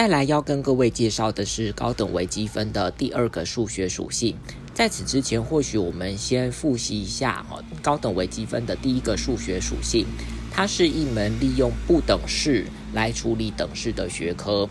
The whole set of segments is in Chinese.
再来要跟各位介绍的是高等微积分的第二个数学属性。在此之前，或许我们先复习一下哈高等微积分的第一个数学属性，它是一门利用不等式来处理等式的学科。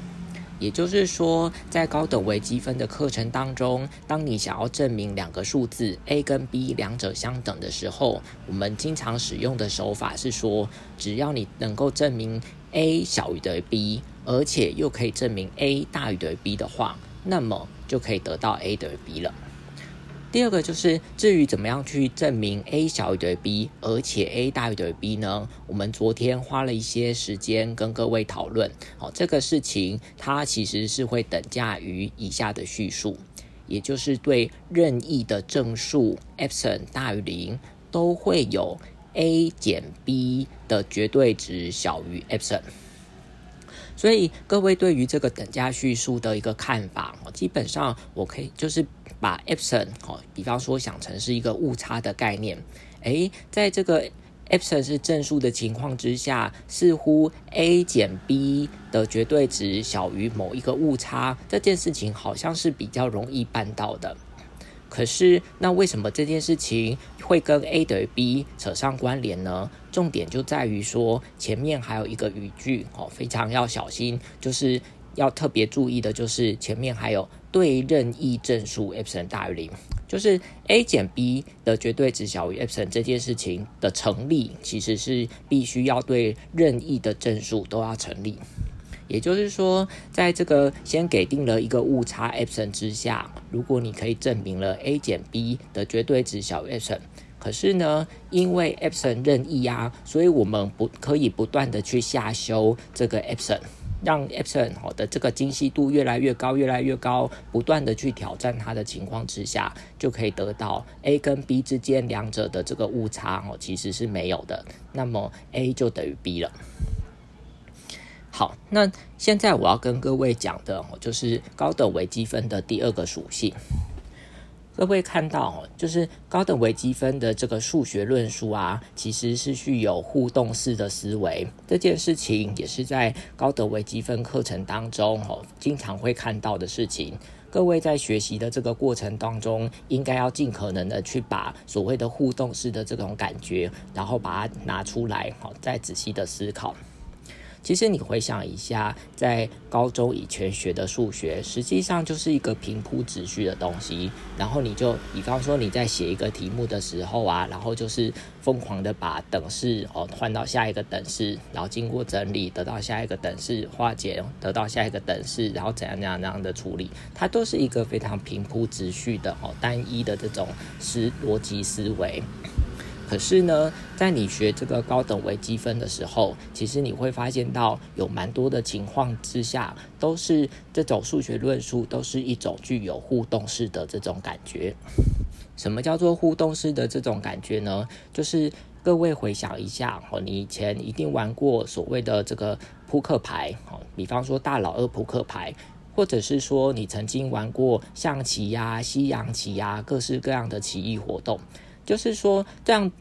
也就是说，在高等微积分的课程当中，当你想要证明两个数字 a 跟 b 两者相等的时候，我们经常使用的手法是说，只要你能够证明 a 小于等于 b，而且又可以证明 a 大于等于 b 的话，那么就可以得到 a 等于 b 了。第二个就是至于怎么样去证明 a 小于等于 b，而且 a 大于等于 b 呢？我们昨天花了一些时间跟各位讨论。好，这个事情它其实是会等价于以下的叙述，也就是对任意的正数 epsilon 大于零，都会有 a 减 b 的绝对值小于 epsilon。所以各位对于这个等价叙述的一个看法，基本上我可以就是把 epsilon 哦，比方说想成是一个误差的概念。诶，在这个 epsilon 是正数的情况之下，似乎 a 减 b 的绝对值小于某一个误差，这件事情好像是比较容易办到的。可是，那为什么这件事情会跟 a 等于 b 扯上关联呢？重点就在于说，前面还有一个语句哦，非常要小心，就是要特别注意的，就是前面还有对任意正数 epsilon 大于零，就是 a 减 b 的绝对值小于 epsilon 这件事情的成立，其实是必须要对任意的正数都要成立。也就是说，在这个先给定了一个误差 epsilon 之下，如果你可以证明了 a 减 b 的绝对值小于 epsilon，可是呢，因为 epsilon 任意啊，所以我们不可以不断的去下修这个 epsilon，让 epsilon 好的这个精细度越来越高，越来越高，不断的去挑战它的情况之下，就可以得到 a 跟 b 之间两者的这个误差哦，其实是没有的，那么 a 就等于 b 了。好，那现在我要跟各位讲的哦，就是高等微积分的第二个属性。各位看到，就是高等微积分的这个数学论述啊，其实是具有互动式的思维。这件事情也是在高等微积分课程当中，哦，经常会看到的事情。各位在学习的这个过程当中，应该要尽可能的去把所谓的互动式的这种感觉，然后把它拿出来，好，再仔细的思考。其实你回想一下，在高中以前学的数学，实际上就是一个平铺直叙的东西。然后你就，比方说你在写一个题目的时候啊，然后就是疯狂的把等式哦换到下一个等式，然后经过整理得到下一个等式，化解得到下一个等式，然后怎样怎样怎样的处理，它都是一个非常平铺直叙的哦单一的这种思逻辑思维。可是呢，在你学这个高等微积分的时候，其实你会发现到有蛮多的情况之下，都是这种数学论述都是一种具有互动式的这种感觉。什么叫做互动式的这种感觉呢？就是各位回想一下哦，你以前一定玩过所谓的这个扑克牌哦，比方说大老二扑克牌，或者是说你曾经玩过象棋呀、西洋棋呀，各式各样的棋艺活动。就是说，这样，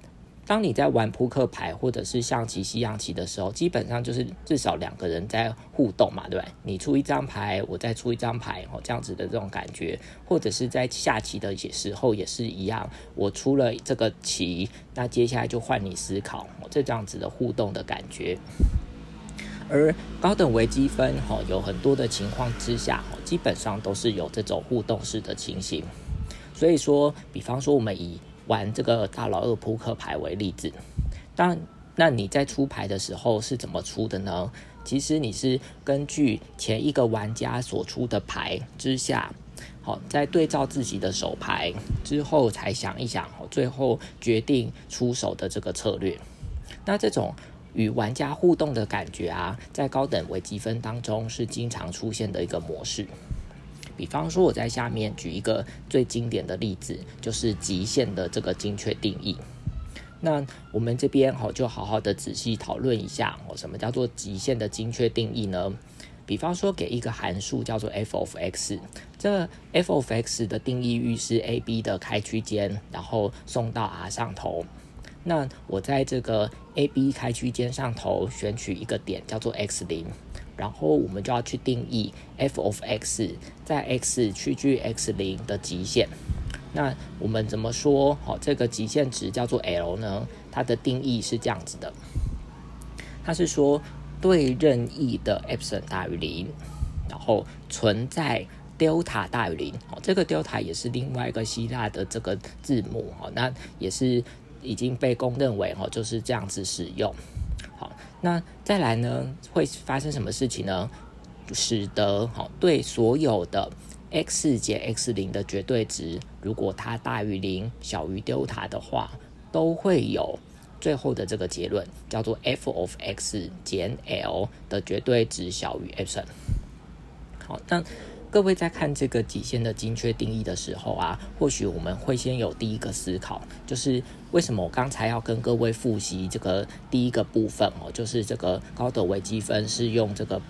当你在玩扑克牌或者是象棋、西洋棋的时候，基本上就是至少两个人在互动嘛，对不对？你出一张牌，我再出一张牌，哦，这样子的这种感觉，或者是在下棋的时候也是一样，我出了这个棋，那接下来就换你思考，这这样子的互动的感觉。而高等微积分，哈，有很多的情况之下，哦基本上都是有这种互动式的情形。所以说，比方说我们以玩这个大老二扑克牌为例子，当那你在出牌的时候是怎么出的呢？其实你是根据前一个玩家所出的牌之下，好，在对照自己的手牌之后，才想一想，最后决定出手的这个策略。那这种与玩家互动的感觉啊，在高等微积分当中是经常出现的一个模式。比方说，我在下面举一个最经典的例子，就是极限的这个精确定义。那我们这边好，就好好的仔细讨论一下哦，什么叫做极限的精确定义呢？比方说，给一个函数叫做 f of x，这 f of x 的定义域是 a b 的开区间，然后送到 R 上头。那我在这个 a b 开区间上头选取一个点叫做 x 零。然后我们就要去定义 f of x 在 x 趋距 x 零的极限。那我们怎么说？好，这个极限值叫做 L 呢？它的定义是这样子的，它是说对任意的 epsilon 大于零，然后存在 delta 大于零。哦，这个 delta 也是另外一个希腊的这个字母。哦，那也是已经被公认为哦就是这样子使用。那再来呢，会发生什么事情呢？使得好对所有的 x 减 x 零的绝对值，如果它大于零，小于 delta 的话，都会有最后的这个结论，叫做 f of x 减 l 的绝对值小于 epsilon。好，那各位在看这个极限的精确定义的时候啊，或许我们会先有第一个思考，就是为什么我刚才要跟各位复习这个第一个部分哦，就是这个高德微积分是用这个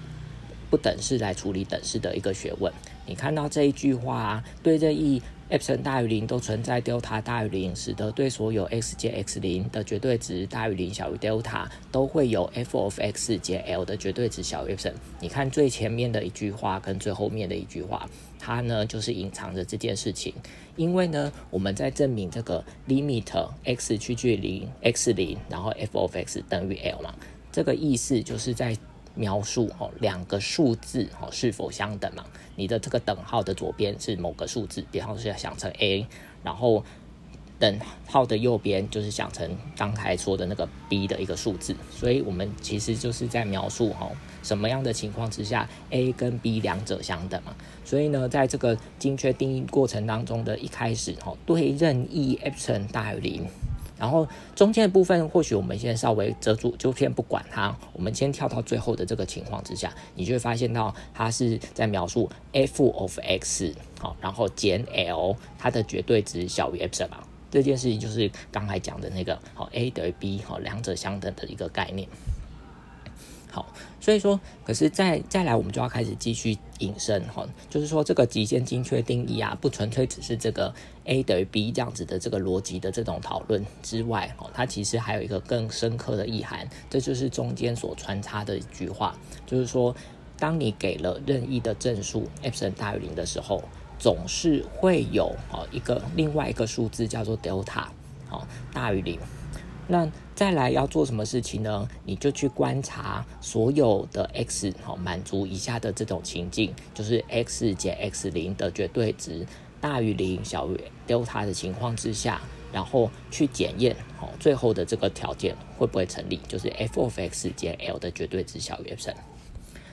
不等式来处理等式的一个学问。你看到这一句话啊，对这一 epsilon 大于零都存在 delta 大于零，使得对所有 x 减 x 零的绝对值大于零小于 delta 都会有 f of x 减 l 的绝对值小于 epsilon。你看最前面的一句话跟最后面的一句话，它呢就是隐藏着这件事情。因为呢，我们在证明这个 limit x 趋距零 x 零，然后 f of x 等于 l 嘛，这个意思就是在。描述哦，两个数字哦是否相等嘛？你的这个等号的左边是某个数字，比方说要想成 a，然后等号的右边就是想成刚才说的那个 b 的一个数字。所以我们其实就是在描述哦，什么样的情况之下 a 跟 b 两者相等嘛？所以呢，在这个精确定义过程当中的一开始哦，对任意 epsilon 大于零。然后中间的部分，或许我们现在稍微遮住，就先不管它。我们先跳到最后的这个情况之下，你就会发现到它是在描述 f of x 好，然后减 l 它的绝对值小于 epsilon 这件事情，就是刚才讲的那个好 a 等于 b 好两者相等的一个概念。好，所以说，可是再再来，我们就要开始继续引申哈，就是说这个极限精确定义啊，不纯粹只是这个 a 等于 b 这样子的这个逻辑的这种讨论之外，哈，它其实还有一个更深刻的意涵，这就是中间所穿插的一句话，就是说，当你给了任意的正数 epsilon 大于零的时候，总是会有哦一个另外一个数字叫做 delta 好大于零。那再来要做什么事情呢？你就去观察所有的 x 好满足以下的这种情境，就是 x 减 x 零的绝对值大于零小于 delta 的情况之下，然后去检验好最后的这个条件会不会成立，就是 f of x 减 l 的绝对值小于等于。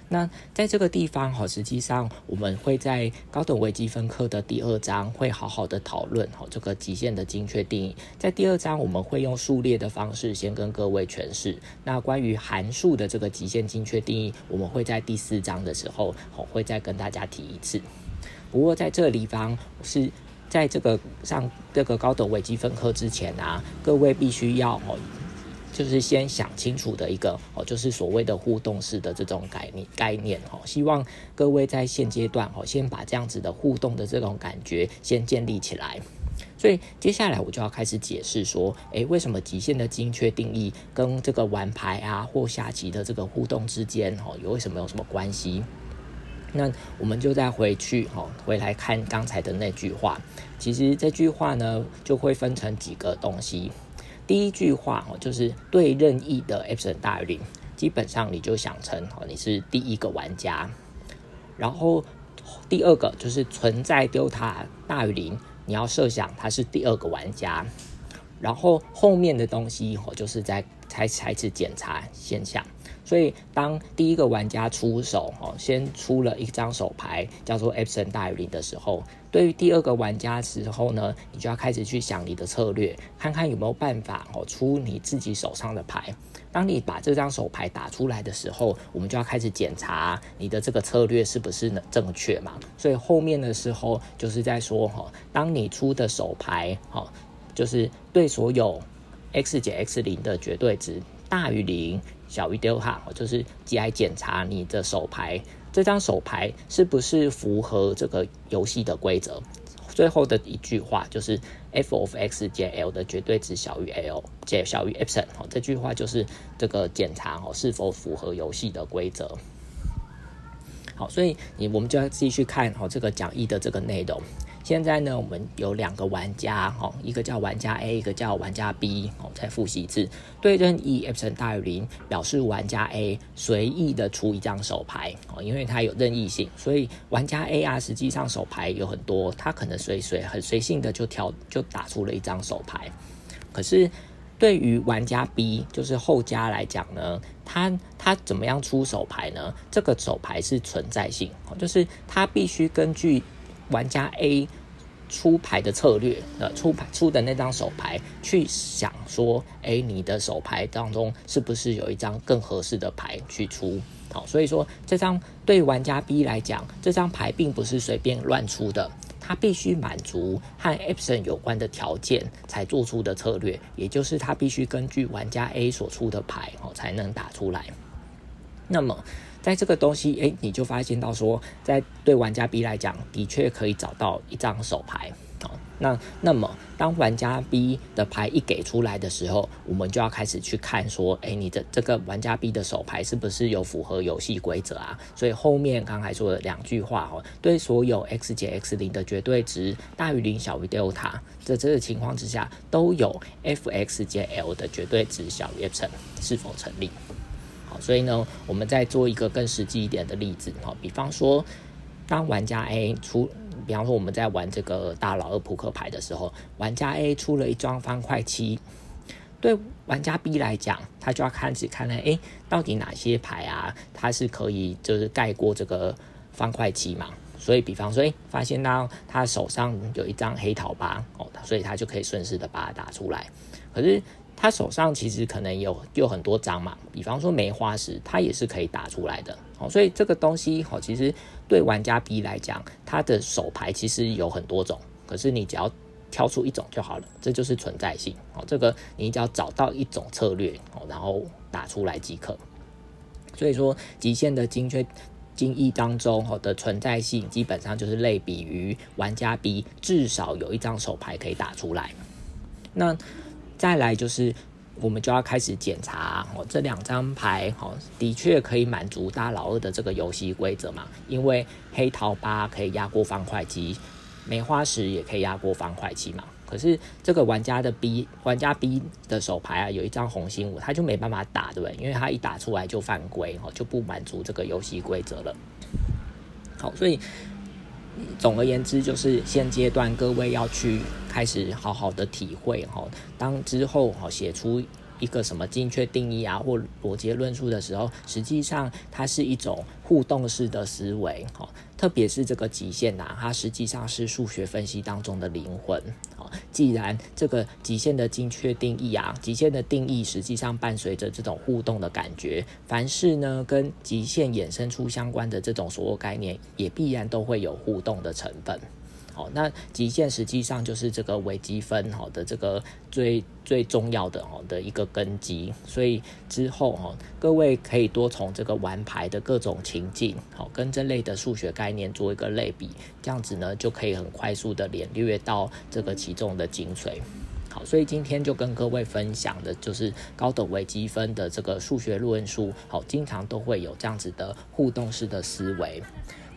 那在这个地方哈，实际上我们会在高等微积分课的第二章会好好的讨论哈这个极限的精确定义。在第二章我们会用数列的方式先跟各位诠释。那关于函数的这个极限精确定义，我们会在第四章的时候哦会再跟大家提一次。不过在这个地方是在这个上这个高等微积分课之前啊，各位必须要哦。就是先想清楚的一个哦，就是所谓的互动式的这种概念概念哦。希望各位在现阶段哦，先把这样子的互动的这种感觉先建立起来。所以接下来我就要开始解释说，诶，为什么极限的精确定义跟这个玩牌啊或下棋的这个互动之间哦，有为什么有什么关系？那我们就再回去哦，回来看刚才的那句话。其实这句话呢，就会分成几个东西。第一句话哦，就是对任意的 Epson 大于零，基本上你就想成哦你是第一个玩家。然后第二个就是存在 delta 大于零，你要设想它是第二个玩家。然后后面的东西哦，就是在才开始检查现象。所以，当第一个玩家出手哦，先出了一张手牌，叫做 Epson 大于零的时候，对于第二个玩家时候呢，你就要开始去想你的策略，看看有没有办法哦出你自己手上的牌。当你把这张手牌打出来的时候，我们就要开始检查你的这个策略是不是呢正确嘛。所以后面的时候就是在说哈，当你出的手牌哈，就是对所有 x 减 x 零的绝对值大于零。小于 delta，就是来检查你的手牌，这张手牌是不是符合这个游戏的规则。最后的一句话就是 f of x 减 l 的绝对值小于 l 减小于 epsilon，哦这句话就是这个检查哦是否符合游戏的规则。好，所以你我们就要继续看好这个讲义的这个内容。现在呢，我们有两个玩家，哈，一个叫玩家 A，一个叫玩家 B，哦，再复习一次。对任意 epsilon 大于零，表示玩家 A 随意的出一张手牌，哦，因为它有任意性，所以玩家 A 啊，实际上手牌有很多，他可能随随很随性的就挑就打出了一张手牌。可是对于玩家 B，就是后家来讲呢，他他怎么样出手牌呢？这个手牌是存在性，就是他必须根据。玩家 A 出牌的策略，呃，出牌出的那张手牌，去想说，哎，你的手牌当中是不是有一张更合适的牌去出？好，所以说这张对玩家 B 来讲，这张牌并不是随便乱出的，他必须满足和 Epson 有关的条件才做出的策略，也就是他必须根据玩家 A 所出的牌，哦，才能打出来。那么。在这个东西，哎，你就发现到说，在对玩家 B 来讲，的确可以找到一张手牌啊。那那么，当玩家 B 的牌一给出来的时候，我们就要开始去看说，哎，你的这个玩家 B 的手牌是不是有符合游戏规则啊？所以后面刚才说的两句话哦，对所有 x 减 x 零的绝对值大于零小于 delta，在这个情况之下，都有 f(x) 减 l 的绝对值小于 epsilon 是否成立？所以呢，我们再做一个更实际一点的例子哈，比方说，当玩家 A 出，比方说我们在玩这个大佬二扑克牌的时候，玩家 A 出了一张方块七，对玩家 B 来讲，他就要开始看呢，哎，到底哪些牌啊，它是可以就是盖过这个方块七嘛？所以，比方说，哎，发现到他手上有一张黑桃八哦，所以他就可以顺势的把它打出来，可是。他手上其实可能有有很多张嘛，比方说梅花石，他也是可以打出来的。哦，所以这个东西哦，其实对玩家 B 来讲，他的手牌其实有很多种，可是你只要挑出一种就好了，这就是存在性。哦，这个你只要找到一种策略哦，然后打出来即可。所以说，极限的精确精义当中哦的存在性，基本上就是类比于玩家 B 至少有一张手牌可以打出来。那再来就是，我们就要开始检查哦，这两张牌哦，的确可以满足大老二的这个游戏规则嘛？因为黑桃八可以压过方块七，梅花十也可以压过方块七嘛。可是这个玩家的 B 玩家 B 的手牌啊，有一张红心五，他就没办法打，对不对？因为他一打出来就犯规哦，就不满足这个游戏规则了。好，所以。总而言之，就是现阶段各位要去开始好好的体会哈。当之后哈写出一个什么精确定义啊或逻辑论述的时候，实际上它是一种互动式的思维哈。特别是这个极限呐，它实际上是数学分析当中的灵魂。既然这个极限的精确定义啊，极限的定义实际上伴随着这种互动的感觉，凡是呢跟极限衍生出相关的这种所有概念，也必然都会有互动的成分。好，那极限实际上就是这个微积分好的这个最最重要的哦的一个根基，所以之后哈，各位可以多从这个玩牌的各种情境，好跟这类的数学概念做一个类比，这样子呢就可以很快速的领略到这个其中的精髓。好，所以今天就跟各位分享的就是高等微积分的这个数学论述，好，经常都会有这样子的互动式的思维。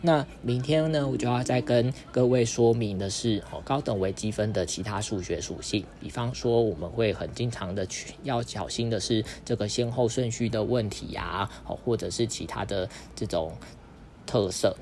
那明天呢，我就要再跟各位说明的是，哦，高等微积分的其他数学属性，比方说我们会很经常的去要小心的是这个先后顺序的问题呀，哦，或者是其他的这种特色。